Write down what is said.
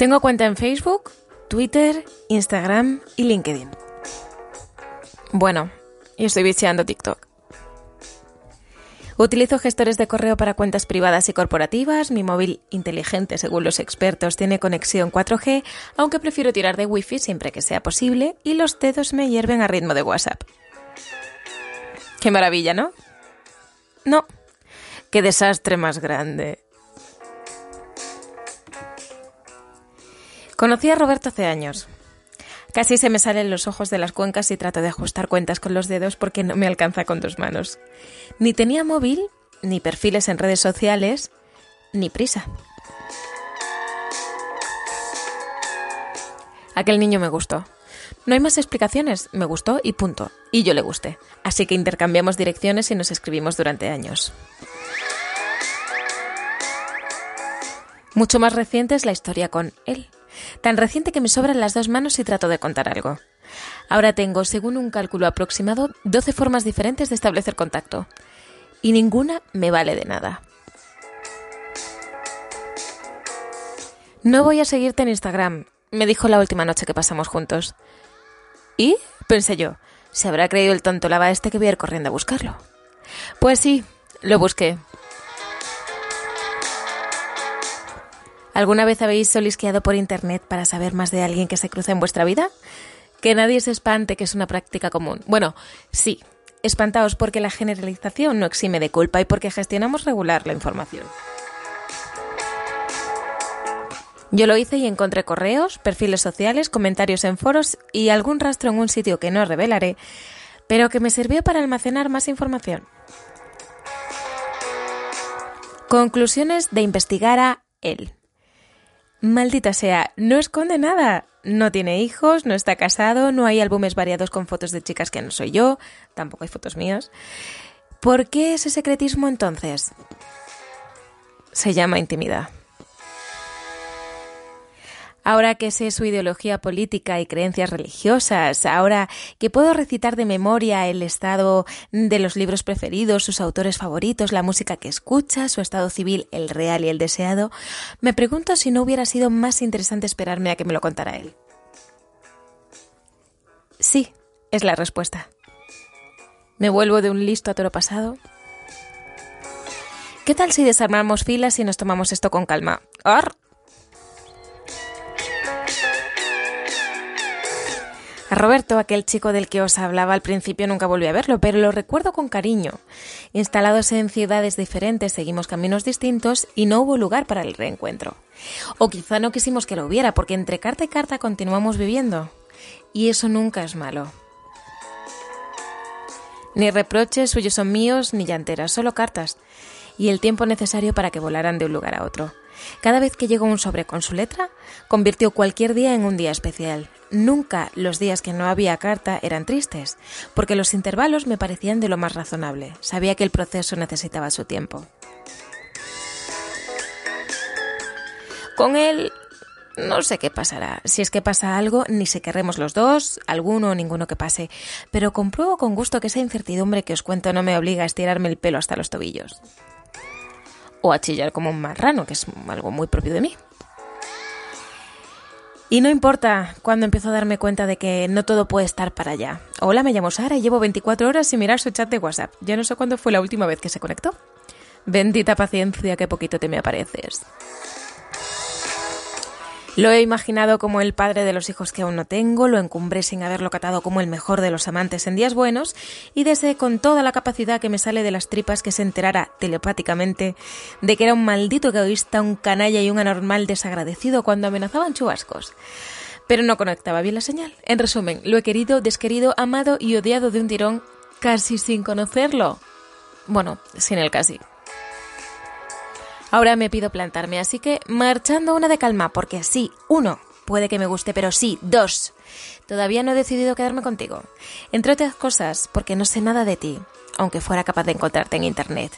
Tengo cuenta en Facebook, Twitter, Instagram y LinkedIn. Bueno, y estoy viciando TikTok. Utilizo gestores de correo para cuentas privadas y corporativas. Mi móvil inteligente, según los expertos, tiene conexión 4G, aunque prefiero tirar de Wi-Fi siempre que sea posible, y los dedos me hierven a ritmo de WhatsApp. Qué maravilla, ¿no? No. Qué desastre más grande. Conocí a Roberto hace años. Casi se me salen los ojos de las cuencas y trato de ajustar cuentas con los dedos porque no me alcanza con dos manos. Ni tenía móvil, ni perfiles en redes sociales, ni prisa. Aquel niño me gustó. No hay más explicaciones, me gustó y punto. Y yo le gusté. Así que intercambiamos direcciones y nos escribimos durante años. Mucho más reciente es la historia con él tan reciente que me sobran las dos manos y trato de contar algo. Ahora tengo, según un cálculo aproximado, 12 formas diferentes de establecer contacto. Y ninguna me vale de nada. No voy a seguirte en Instagram, me dijo la última noche que pasamos juntos. ¿Y? pensé yo, ¿se habrá creído el tonto lava este que voy a ir corriendo a buscarlo? Pues sí, lo busqué, ¿Alguna vez habéis solisqueado por internet para saber más de alguien que se cruza en vuestra vida? Que nadie se espante que es una práctica común. Bueno, sí, espantaos porque la generalización no exime de culpa y porque gestionamos regular la información. Yo lo hice y encontré correos, perfiles sociales, comentarios en foros y algún rastro en un sitio que no revelaré, pero que me sirvió para almacenar más información. Conclusiones de investigar a él. Maldita sea, no esconde nada. No tiene hijos, no está casado, no hay álbumes variados con fotos de chicas que no soy yo, tampoco hay fotos mías. ¿Por qué ese secretismo entonces? Se llama intimidad. Ahora que sé su ideología política y creencias religiosas, ahora que puedo recitar de memoria el estado de los libros preferidos, sus autores favoritos, la música que escucha, su estado civil, el real y el deseado, me pregunto si no hubiera sido más interesante esperarme a que me lo contara él. Sí, es la respuesta. Me vuelvo de un listo a toro pasado. ¿Qué tal si desarmamos filas y nos tomamos esto con calma? ¡Ar! Roberto, aquel chico del que os hablaba al principio, nunca volví a verlo, pero lo recuerdo con cariño. Instalados en ciudades diferentes, seguimos caminos distintos y no hubo lugar para el reencuentro. O quizá no quisimos que lo hubiera, porque entre carta y carta continuamos viviendo. Y eso nunca es malo. Ni reproches suyos son míos, ni llanteras, solo cartas. Y el tiempo necesario para que volaran de un lugar a otro. Cada vez que llegó un sobre con su letra, convirtió cualquier día en un día especial. Nunca los días que no había carta eran tristes, porque los intervalos me parecían de lo más razonable. Sabía que el proceso necesitaba su tiempo. Con él no sé qué pasará. Si es que pasa algo, ni se querremos los dos, alguno o ninguno que pase. Pero compruebo con gusto que esa incertidumbre que os cuento no me obliga a estirarme el pelo hasta los tobillos o a chillar como un marrano, que es algo muy propio de mí. Y no importa cuando empiezo a darme cuenta de que no todo puede estar para allá. Hola, me llamo Sara y llevo 24 horas sin mirar su chat de WhatsApp. Ya no sé cuándo fue la última vez que se conectó. Bendita paciencia, que poquito te me apareces. Lo he imaginado como el padre de los hijos que aún no tengo, lo encumbré sin haberlo catado como el mejor de los amantes en días buenos y deseé con toda la capacidad que me sale de las tripas que se enterara telepáticamente de que era un maldito egoísta, un canalla y un anormal desagradecido cuando amenazaban chubascos. Pero no conectaba bien la señal. En resumen, lo he querido, desquerido, amado y odiado de un tirón casi sin conocerlo. Bueno, sin el casi. Ahora me pido plantarme, así que marchando una de calma, porque sí, uno, puede que me guste, pero sí, dos. Todavía no he decidido quedarme contigo. Entre otras cosas, porque no sé nada de ti, aunque fuera capaz de encontrarte en Internet.